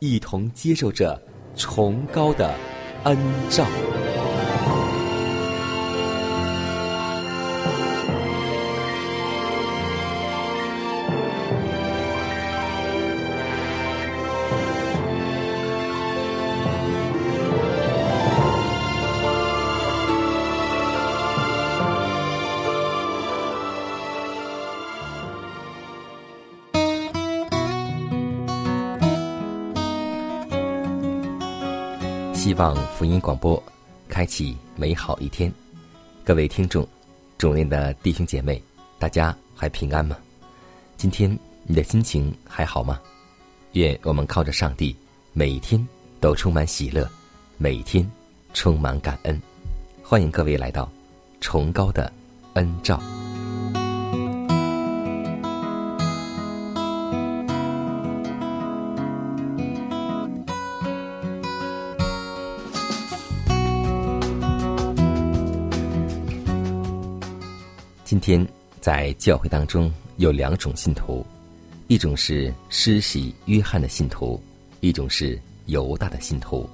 一同接受着崇高的恩照。福音广播开启美好一天。各位听众，主内的弟兄姐妹，大家还平安吗？今天你的心情还好吗？愿我们靠着上帝，每一天都充满喜乐，每一天充满感恩。欢迎各位来到崇高的恩照。今天在教会当中有两种信徒，一种是施洗约翰的信徒，一种是犹大的信徒。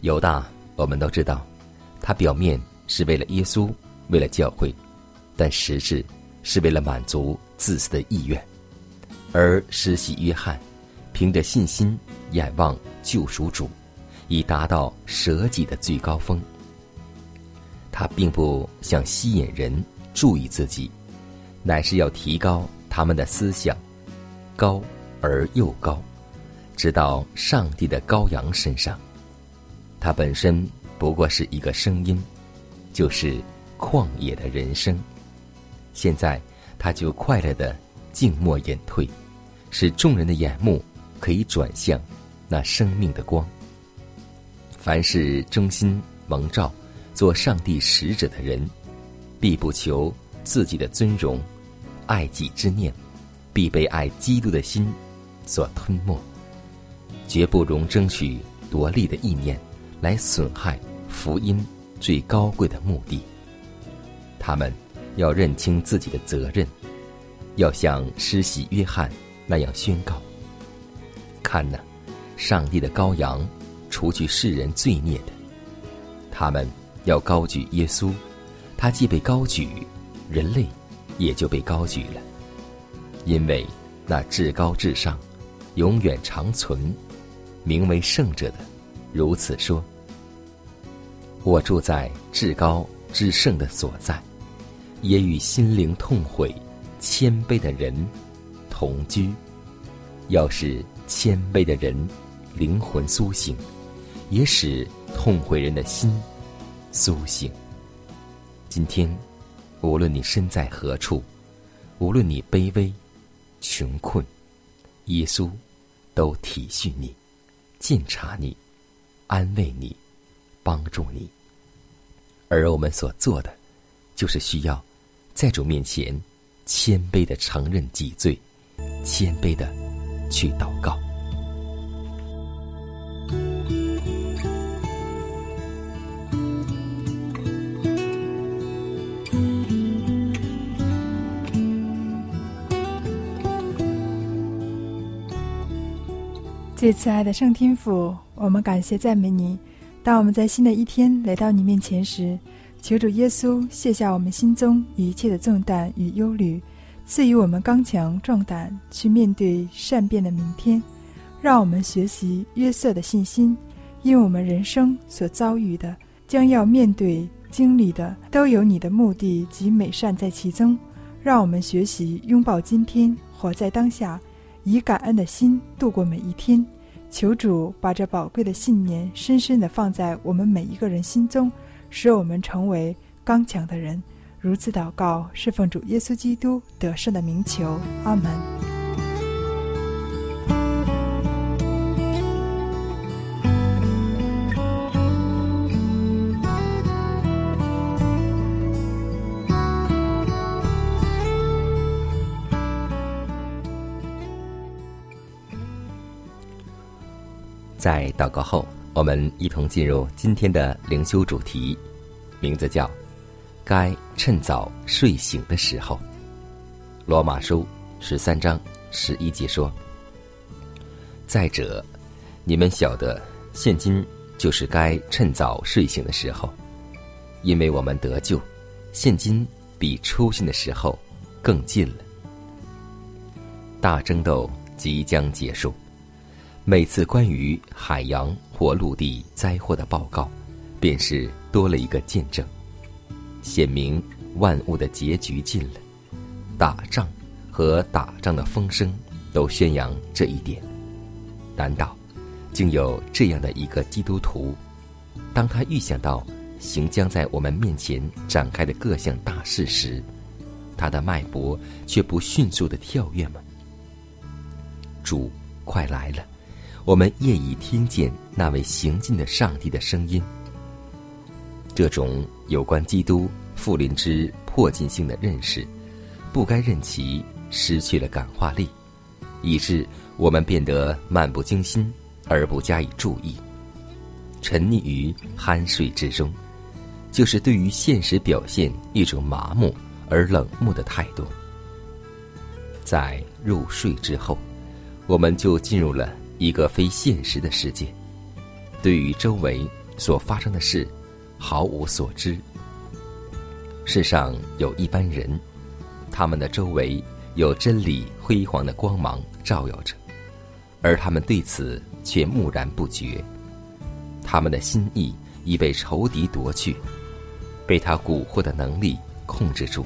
犹大我们都知道，他表面是为了耶稣，为了教会，但实质是为了满足自私的意愿；而施洗约翰凭着信心仰望救赎主，以达到舍己的最高峰。他并不想吸引人。注意自己，乃是要提高他们的思想，高而又高，直到上帝的羔羊身上。它本身不过是一个声音，就是旷野的人生。现在他就快乐的静默隐退，使众人的眼目可以转向那生命的光。凡是忠心蒙召做上帝使者的人。必不求自己的尊荣，爱己之念，必被爱基督的心所吞没，绝不容争取夺利的意念来损害福音最高贵的目的。他们要认清自己的责任，要像施洗约翰那样宣告：“看呐，上帝的羔羊，除去世人罪孽的。”他们要高举耶稣。他既被高举，人类也就被高举了，因为那至高至上、永远长存、名为圣者的，如此说：“我住在至高至圣的所在，也与心灵痛悔、谦卑的人同居。要是谦卑的人灵魂苏醒，也使痛悔人的心苏醒。”今天，无论你身在何处，无论你卑微、穷困，耶稣都体恤你、鉴察你、安慰你、帮助你。而我们所做的，就是需要在主面前谦卑的承认己罪，谦卑的去祷告。最慈爱的圣天父，我们感谢赞美你。当我们在新的一天来到你面前时，求主耶稣卸下我们心中一切的重担与忧虑，赐予我们刚强壮胆，去面对善变的明天。让我们学习约瑟的信心，因为我们人生所遭遇的、将要面对、经历的，都有你的目的及美善在其中。让我们学习拥抱今天，活在当下，以感恩的心度过每一天。求主把这宝贵的信念深深地放在我们每一个人心中，使我们成为刚强的人。如此祷告，侍奉主耶稣基督得胜的名求。阿门。在祷告后，我们一同进入今天的灵修主题，名字叫“该趁早睡醒的时候”。罗马书十三章十一节说：“再者，你们晓得，现今就是该趁早睡醒的时候，因为我们得救，现今比出信的时候更近了。大争斗即将结束。”每次关于海洋或陆地灾祸的报告，便是多了一个见证，显明万物的结局近了。打仗和打仗的风声都宣扬这一点。难道竟有这样的一个基督徒，当他预想到行将在我们面前展开的各项大事时，他的脉搏却不迅速的跳跃吗？主快来了！我们业已听见那位行进的上帝的声音。这种有关基督复临之迫近性的认识，不该任其失去了感化力，以致我们变得漫不经心而不加以注意，沉溺于酣睡之中，就是对于现实表现一种麻木而冷漠的态度。在入睡之后，我们就进入了。一个非现实的世界，对于周围所发生的事毫无所知。世上有一般人，他们的周围有真理辉煌的光芒照耀着，而他们对此却木然不觉。他们的心意已被仇敌夺去，被他蛊惑的能力控制住。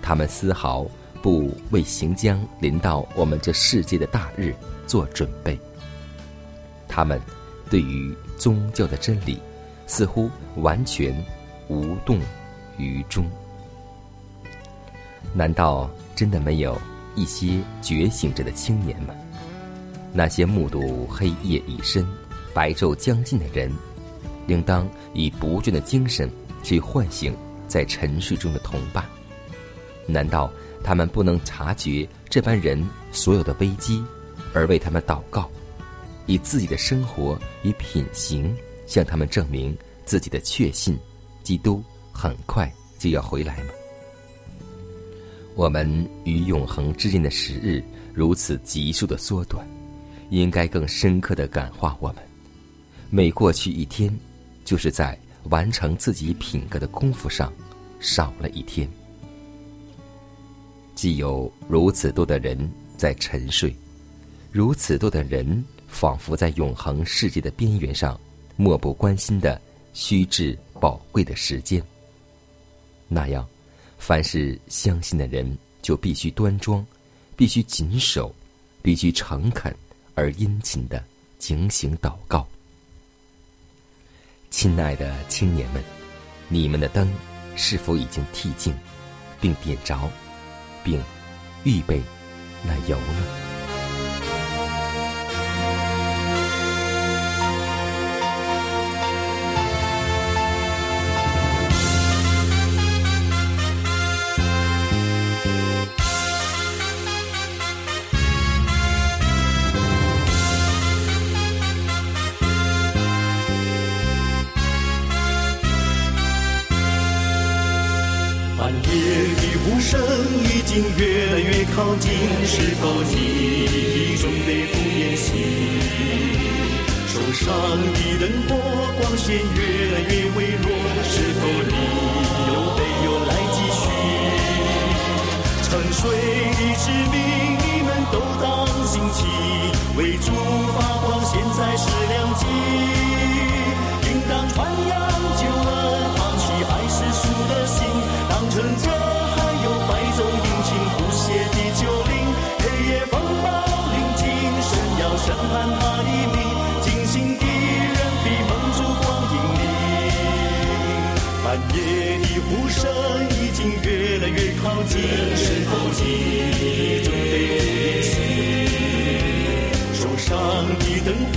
他们丝毫不为行将临到我们这世界的大日。做准备。他们对于宗教的真理似乎完全无动于衷。难道真的没有一些觉醒着的青年吗？那些目睹黑夜已深、白昼将近的人，应当以不倦的精神去唤醒在沉睡中的同伴。难道他们不能察觉这般人所有的危机？而为他们祷告，以自己的生活与品行向他们证明自己的确信：基督很快就要回来吗？我们与永恒之间的时日如此急速的缩短，应该更深刻的感化我们。每过去一天，就是在完成自己品格的功夫上少了一天。既有如此多的人在沉睡。如此多的人，仿佛在永恒世界的边缘上，漠不关心的虚掷宝贵的时间。那样，凡是相信的人，就必须端庄，必须谨守，必须诚恳而殷勤的警醒祷告。亲爱的青年们，你们的灯是否已经剃净，并点着，并预备那油呢？暗夜的呼声已经越来越靠近，是否你已准备赴宴席？手上的灯火光线越来越微弱，是否你有没有来继续？沉睡的士兵，你们都当心起，为主发光，现在是良机，应当传扬夜的呼声已经越来越靠近，是否你准备回去？手上的灯火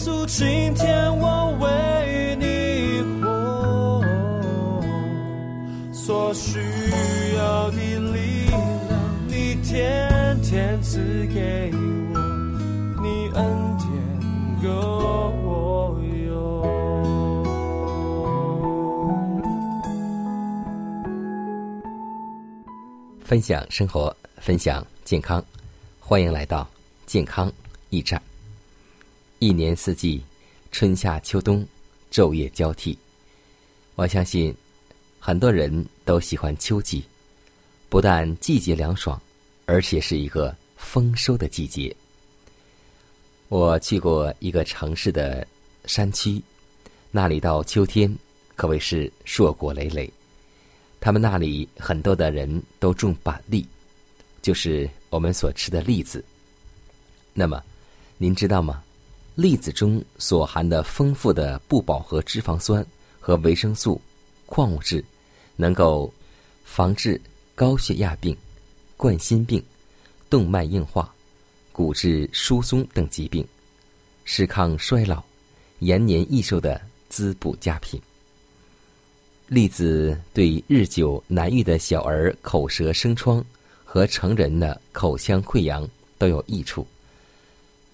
稣，今天我为你活，所需要的力量，你天天赐给我，你恩典够我用。分享生活，分享健康，欢迎来到健康驿站。一年四季，春夏秋冬，昼夜交替。我相信，很多人都喜欢秋季，不但季节凉爽，而且是一个丰收的季节。我去过一个城市的山区，那里到秋天可谓是硕果累累。他们那里很多的人都种板栗，就是我们所吃的栗子。那么，您知道吗？栗子中所含的丰富的不饱和脂肪酸和维生素、矿物质，能够防治高血压病、冠心病、动脉硬化、骨质疏松等疾病，是抗衰老、延年益寿的滋补佳品。栗子对日久难愈的小儿口舌生疮和成人的口腔溃疡都有益处，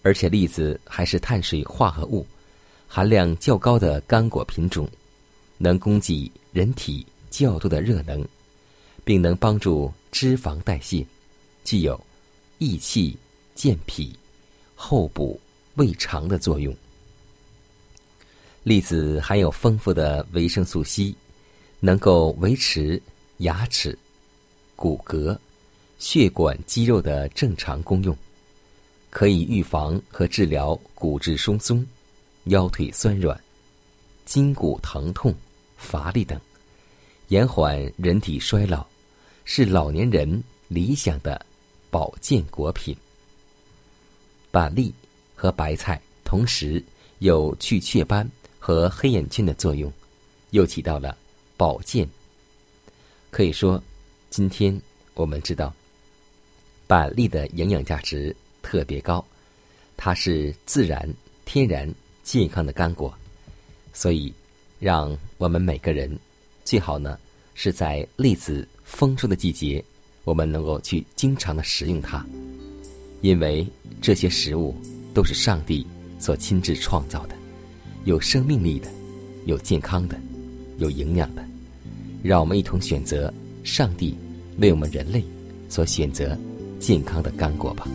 而且栗子还是碳水化合物含量较高的干果品种，能供给人体较多的热能，并能帮助脂肪代谢，具有益气健脾、厚补胃肠的作用。栗子含有丰富的维生素 C。能够维持牙齿、骨骼、血管、肌肉的正常功用，可以预防和治疗骨质疏松、腰腿酸软、筋骨疼痛、乏力等，延缓人体衰老，是老年人理想的保健果品。板栗和白菜同时有去雀斑和黑眼圈的作用，又起到了。保健可以说，今天我们知道，板栗的营养价值特别高，它是自然、天然、健康的干果，所以让我们每个人最好呢是在栗子丰收的季节，我们能够去经常的食用它，因为这些食物都是上帝所亲自创造的，有生命力的，有健康的。有营养的，让我们一同选择上帝为我们人类所选择健康的干果吧。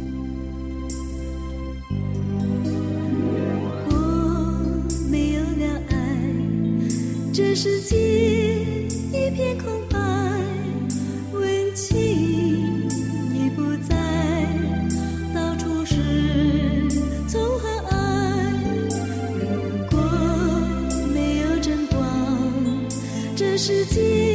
这世界一片空白，温情已不在，到处是痛和爱。如果没有真光，这世界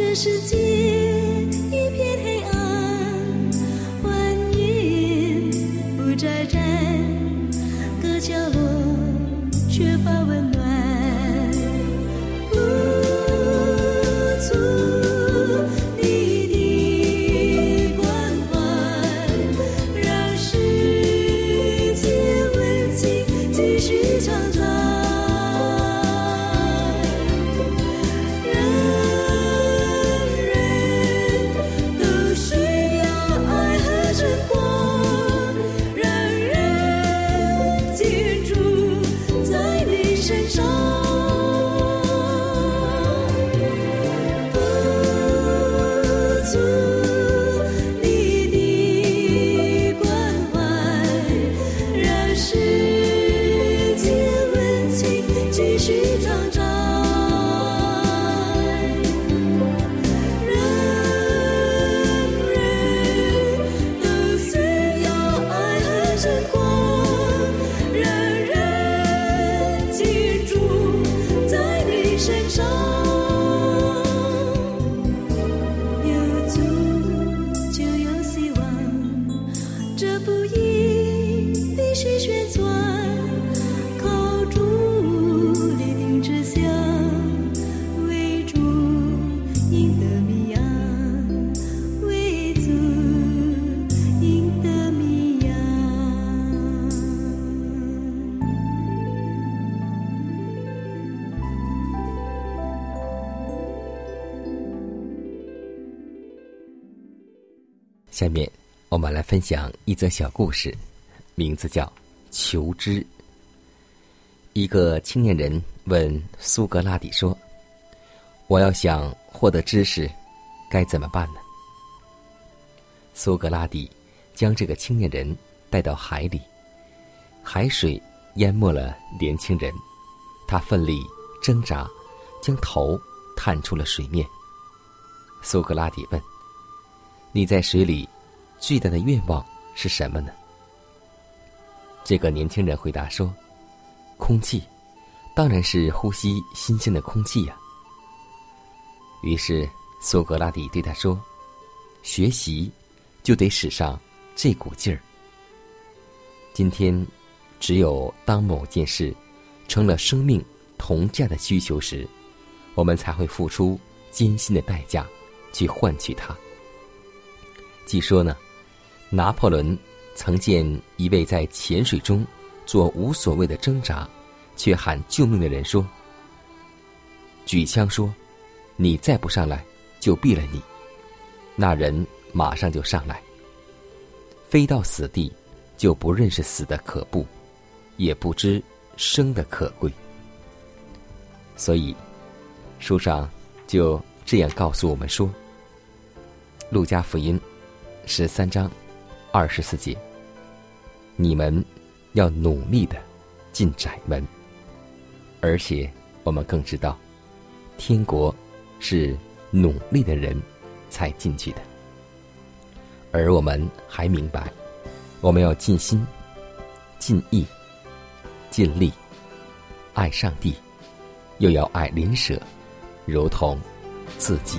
这世界继续成长下面我们来分享一则小故事，名字叫《求知》。一个青年人问苏格拉底说：“我要想获得知识，该怎么办呢？”苏格拉底将这个青年人带到海里，海水淹没了年轻人，他奋力挣扎，将头探出了水面。苏格拉底问：“你在水里最大的愿望是什么呢？”这个年轻人回答说：“空气，当然是呼吸新鲜的空气呀。”于是苏格拉底对他说：“学习就得使上这股劲儿。今天，只有当某件事成了生命同价的需求时，我们才会付出艰辛的代价去换取它。”据说呢，拿破仑曾见一位在潜水中做无所谓的挣扎，却喊救命的人说：“举枪说，你再不上来，就毙了你。”那人马上就上来，飞到死地，就不认识死的可怖，也不知生的可贵。所以，书上就这样告诉我们说，《路加福音》十三章二十四节：“你们要努力的进窄门。”而且，我们更知道，天国是努力的人才进去的。而我们还明白，我们要尽心、尽意、尽力爱上帝，又要爱邻舍，如同自己。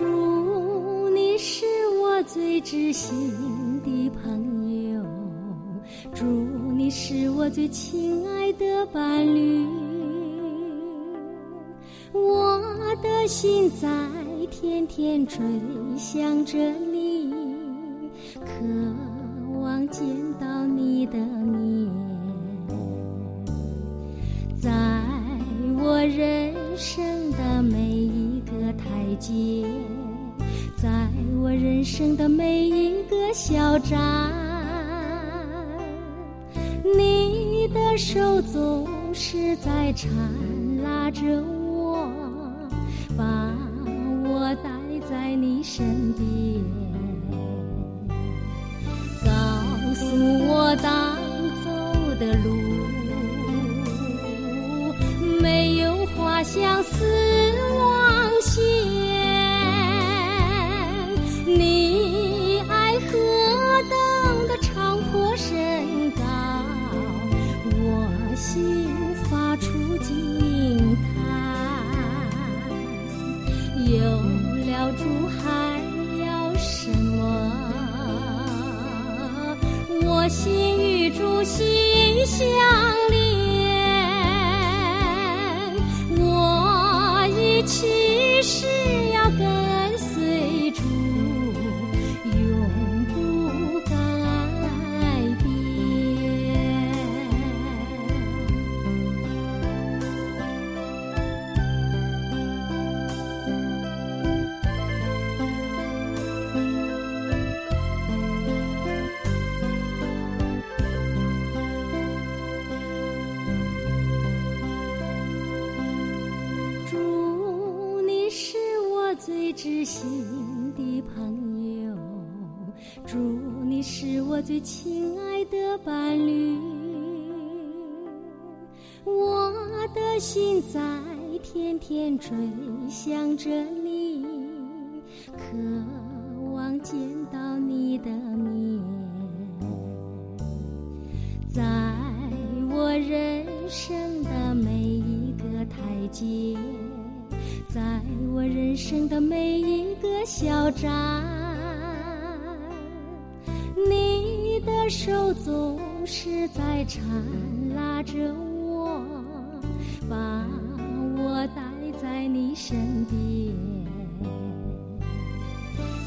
主，你是我最知心的朋友，主，你是我最亲爱的伴侣，我的心在天天追想着，生的每一个小站，你的手总是在缠拉着我，把我带在你身边，告诉我当走的路。没有花香似天追想着你，渴望见到你的面。在我人生的每一个台阶，在我人生的每一个小站，你的手总是在缠拉着我，身边，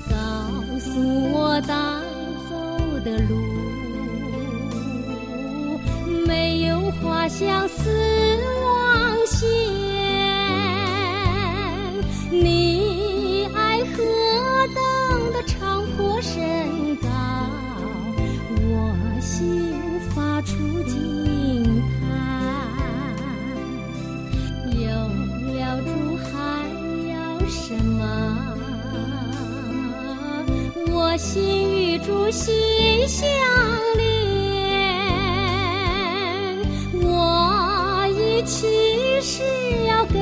告诉我当走的路。没有花香思心与主心相连。我一起是要跟